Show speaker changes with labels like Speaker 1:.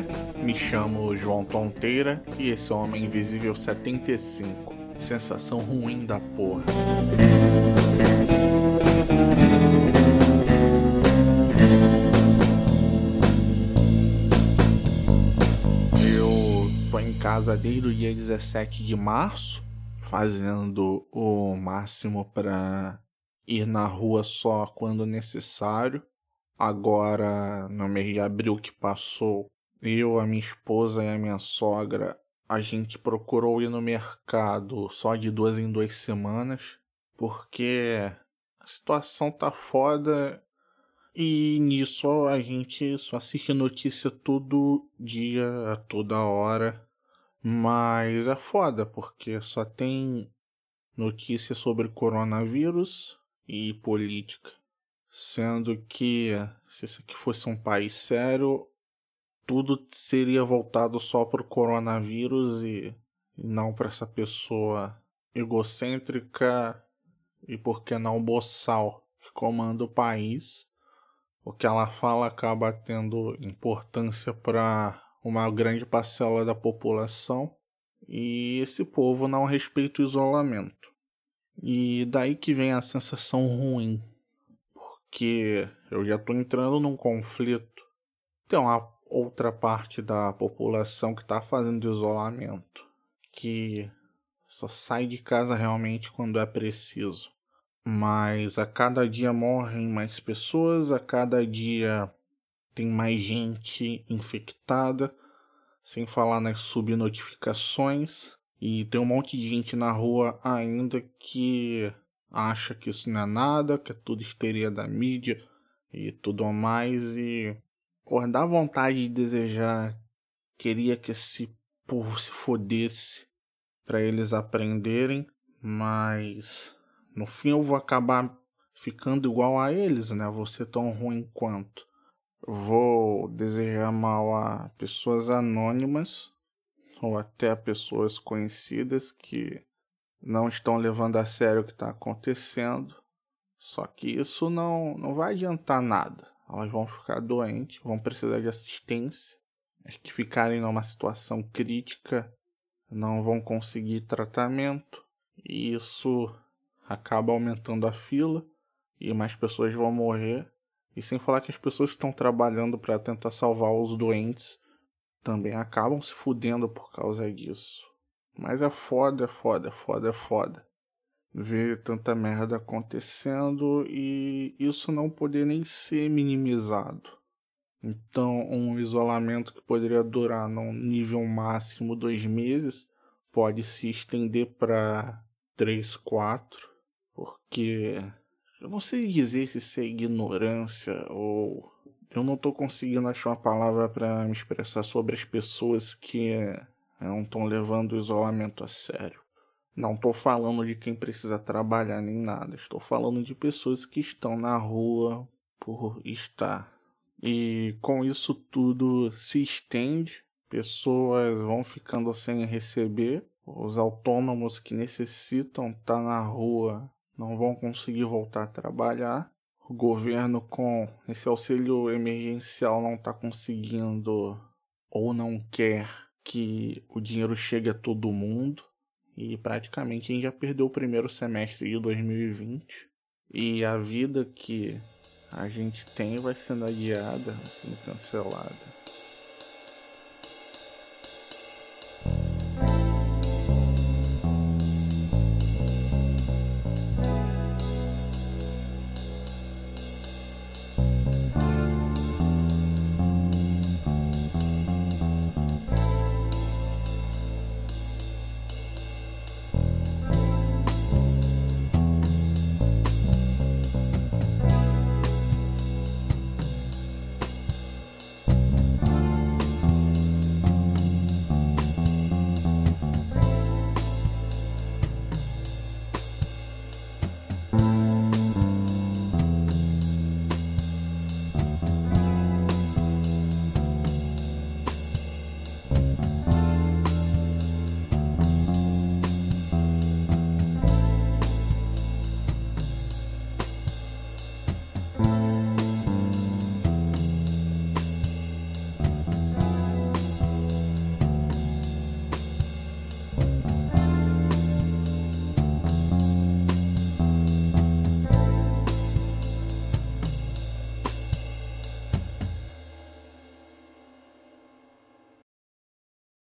Speaker 1: vê, me chamo João Tonteira e esse é o Homem Invisível 75. Sensação ruim da porra. Eu tô em casa desde o dia 17 de março, fazendo o máximo para ir na rua só quando necessário Agora, no mês de abril que passou, eu, a minha esposa e a minha sogra, a gente procurou ir no mercado só de duas em duas semanas, porque a situação tá foda e nisso a gente só assiste notícia todo dia, toda hora. Mas é foda, porque só tem notícia sobre coronavírus e política. Sendo que, se isso aqui fosse um país sério, tudo seria voltado só para o coronavírus e, não para essa pessoa egocêntrica e, por que não, boçal que comanda o país. O que ela fala acaba tendo importância para uma grande parcela da população e esse povo não respeita o isolamento. E daí que vem a sensação ruim que eu já estou entrando num conflito. Tem uma outra parte da população que está fazendo isolamento, que só sai de casa realmente quando é preciso. Mas a cada dia morrem mais pessoas, a cada dia tem mais gente infectada, sem falar nas subnotificações. E tem um monte de gente na rua ainda que acha que isso não é nada, que é tudo histeria da mídia e tudo mais. E dar vontade de desejar, queria que esse povo se fodesse para eles aprenderem, mas no fim eu vou acabar ficando igual a eles, né? Vou ser tão ruim quanto. Vou desejar mal a pessoas anônimas ou até a pessoas conhecidas que não estão levando a sério o que está acontecendo. Só que isso não, não vai adiantar nada. Elas vão ficar doentes, vão precisar de assistência. As que ficarem numa situação crítica não vão conseguir tratamento. E isso acaba aumentando a fila e mais pessoas vão morrer. E sem falar que as pessoas que estão trabalhando para tentar salvar os doentes também acabam se fudendo por causa disso. Mas é foda, é foda, é foda, é foda. Ver tanta merda acontecendo e isso não poder nem ser minimizado. Então, um isolamento que poderia durar num nível máximo dois meses pode se estender para três, quatro, porque eu não sei dizer se isso é ignorância ou eu não estou conseguindo achar uma palavra para me expressar sobre as pessoas que não estão levando o isolamento a sério. Não estou falando de quem precisa trabalhar nem nada. Estou falando de pessoas que estão na rua por estar. E com isso tudo se estende, pessoas vão ficando sem receber, os autônomos que necessitam estar na rua não vão conseguir voltar a trabalhar. O governo com esse auxílio emergencial não está conseguindo ou não quer que o dinheiro chegue a todo mundo e praticamente a gente já perdeu o primeiro semestre de 2020 e a vida que a gente tem vai sendo adiada, sendo cancelada. you